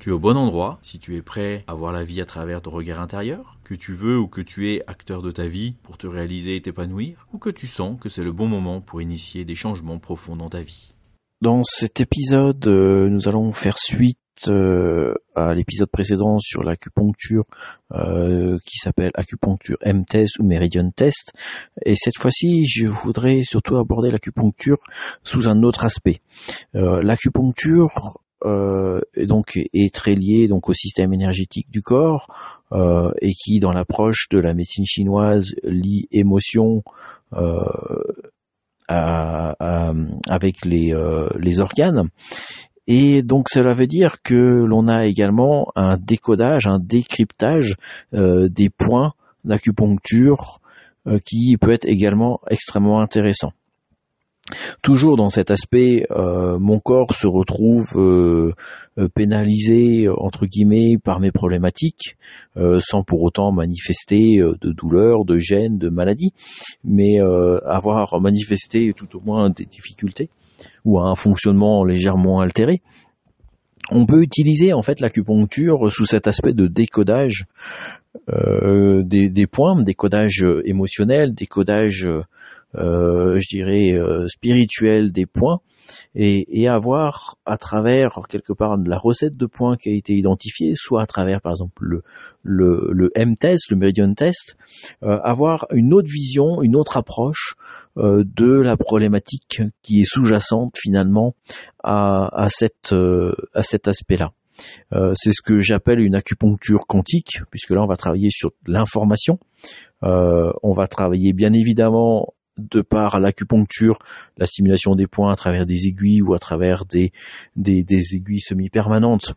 Tu es au bon endroit si tu es prêt à voir la vie à travers ton regard intérieur, que tu veux ou que tu es acteur de ta vie pour te réaliser et t'épanouir, ou que tu sens que c'est le bon moment pour initier des changements profonds dans ta vie. Dans cet épisode, euh, nous allons faire suite euh, à l'épisode précédent sur l'acupuncture euh, qui s'appelle acupuncture M-test ou Meridian test. Et cette fois-ci, je voudrais surtout aborder l'acupuncture sous un autre aspect. l'acupuncture euh, donc est très lié donc au système énergétique du corps euh, et qui dans l'approche de la médecine chinoise lie émotion euh, avec les, les organes et donc cela veut dire que l'on a également un décodage, un décryptage des points d'acupuncture qui peut être également extrêmement intéressant. Toujours dans cet aspect, euh, mon corps se retrouve euh, euh, pénalisé entre guillemets par mes problématiques, sans pour autant manifester de douleur, de gêne, de maladie, mais avoir manifesté tout au moins des difficultés ou un fonctionnement légèrement altéré. On peut utiliser en fait l'acupuncture sous cet aspect de décodage des, des, points, décodage émotionnel, décodage euh, je dirais, euh, spirituel des points et, et, avoir à travers quelque part la recette de points qui a été identifiée, soit à travers par exemple le, le, le M-test, le Meridian test, euh, avoir une autre vision, une autre approche euh, de la problématique qui est sous-jacente finalement à, à, cette, euh, à cet aspect-là. Euh, c'est ce que j'appelle une acupuncture quantique, puisque là on va travailler sur l'information. Euh, on va travailler bien évidemment de par l'acupuncture, la stimulation des points à travers des aiguilles ou à travers des, aiguilles semi-permanentes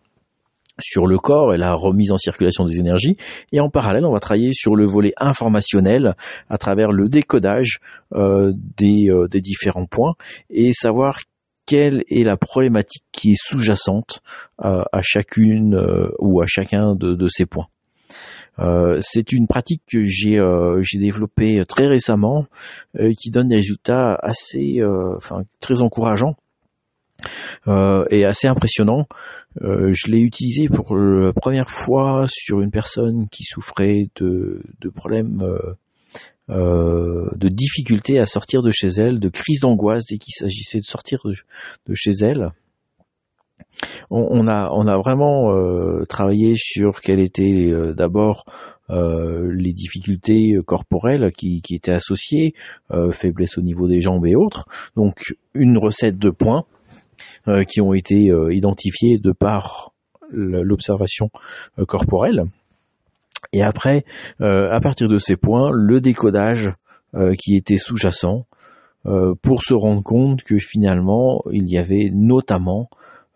sur le corps et la remise en circulation des énergies. Et en parallèle, on va travailler sur le volet informationnel à travers le décodage euh, des, euh, des différents points et savoir quelle est la problématique qui est sous-jacente euh, à chacune ou à chacun de ces points. Euh, c'est une pratique que j'ai euh, développée très récemment, euh, qui donne des résultats assez, enfin très encourageants et assez impressionnants. je l'ai utilisé pour la première fois sur une personne qui souffrait de, de problèmes de difficultés à sortir de chez elle, de crises d'angoisse dès qu'il s'agissait de sortir de, chez elle on, a vraiment euh, travaillé sur quelles étaient euh, d'abord euh, les difficultés corporelles qui, étaient associées, faiblesse au niveau des jambes et autres. Donc une recette de points qui ont été identifiés de par l'observation corporelle. Et après, à partir de ces points, le décodage qui était sous-jacent pour se rendre compte que finalement il y avait notamment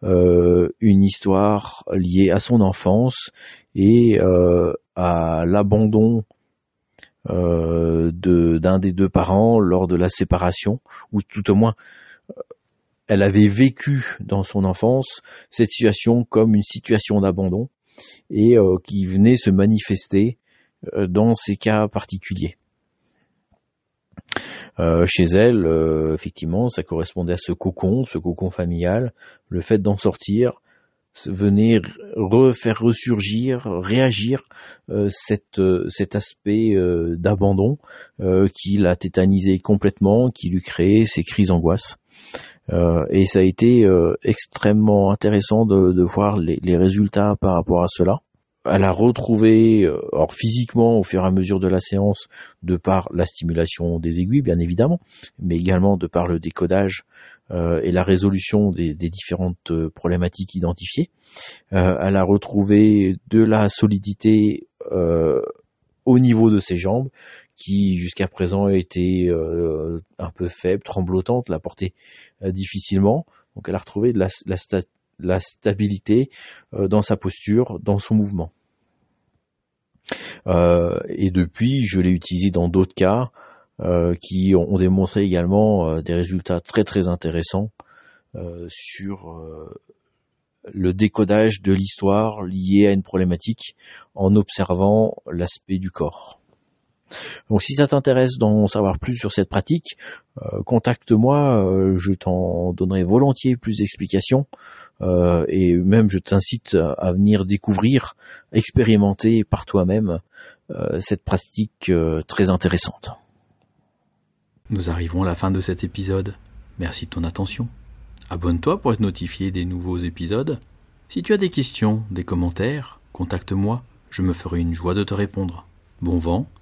euh, une histoire liée à son enfance et euh, à l'abandon euh, d'un des deux parents lors de la séparation, ou tout au moins elle avait vécu dans son enfance cette situation comme une situation d'abandon et qui venait se manifester dans ces cas particuliers. Euh, chez elle, euh, effectivement, ça correspondait à ce cocon, ce cocon familial, le fait d'en sortir, venait refaire ressurgir, réagir euh, cette, cet aspect d'abandon qui l'a tétanisé complètement, qui lui créait ces crises d'angoisse. et ça a été extrêmement intéressant de, voir les, résultats par rapport à cela elle a retrouvé, euh, alors physiquement au fur et à mesure de la séance, de par la stimulation des aiguilles bien évidemment, mais également de par le décodage euh, et la résolution des, différentes euh, problématiques identifiées. elle a retrouvé de la solidité au niveau de ses jambes, qui jusqu'à présent était un peu faible, tremblotante, la portait difficilement. Donc elle a retrouvé de la, la stabilité dans sa posture, dans son mouvement. Euh, et depuis, je l'ai utilisé dans d'autres cas, qui ont, démontré également des résultats très très intéressants sur le décodage de l'histoire liée à une problématique en observant l'aspect du corps. Donc si ça t'intéresse d'en savoir plus sur cette pratique, euh, contacte-moi, euh, je t'en donnerai volontiers plus d'explications euh, et même je t'incite à venir découvrir, expérimenter par toi-même cette pratique très intéressante. Nous arrivons à la fin de cet épisode. Merci de ton attention. Abonne-toi pour être notifié des nouveaux épisodes. Si tu as des questions, des commentaires, contacte-moi, je me ferai une joie de te répondre. Bon vent